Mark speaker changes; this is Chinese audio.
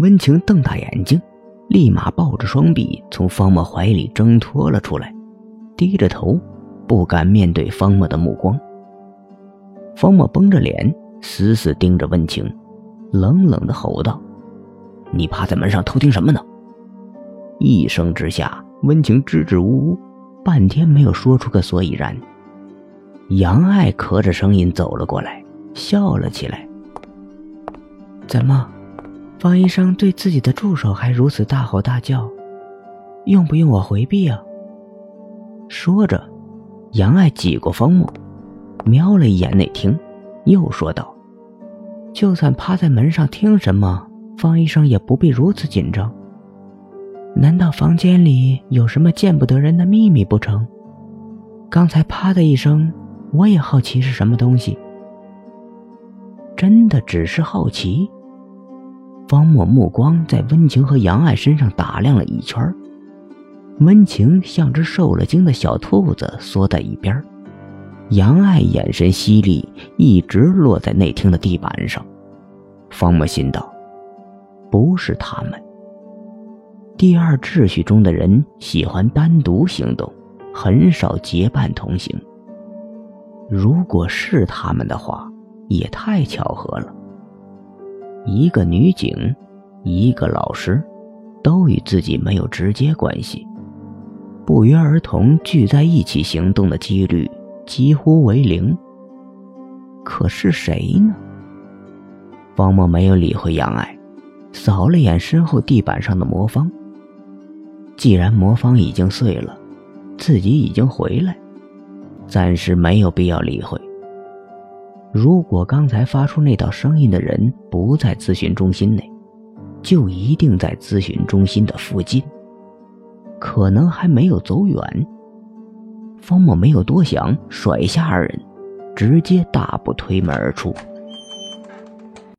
Speaker 1: 温情瞪大眼睛，立马抱着双臂从方墨怀里挣脱了出来，低着头，不敢面对方墨的目光。方墨绷着脸，死死盯着温情，冷冷的吼道：“你趴在门上偷听什么呢？”一声之下，温情支支吾吾，半天没有说出个所以然。杨爱咳着声音走了过来，笑了起来：“
Speaker 2: 怎么？”方医生对自己的助手还如此大吼大叫，用不用我回避啊？
Speaker 1: 说着，杨爱挤过方木，瞄了一眼内厅，又说道：“
Speaker 2: 就算趴在门上听什么，方医生也不必如此紧张。难道房间里有什么见不得人的秘密不成？刚才啪的一声，我也好奇是什么东西。
Speaker 1: 真的只是好奇。”方墨目光在温情和杨爱身上打量了一圈，温情像只受了惊的小兔子缩在一边，杨爱眼神犀利，一直落在内厅的地板上。方墨心道：“不是他们。第二秩序中的人喜欢单独行动，很少结伴同行。如果是他们的话，也太巧合了。”一个女警，一个老师，都与自己没有直接关系，不约而同聚在一起行动的几率几乎为零。可是谁呢？方墨没有理会杨爱，扫了眼身后地板上的魔方。既然魔方已经碎了，自己已经回来，暂时没有必要理会。如果刚才发出那道声音的人不在咨询中心内，就一定在咨询中心的附近，可能还没有走远。方墨没有多想，甩下二人，直接大步推门而出。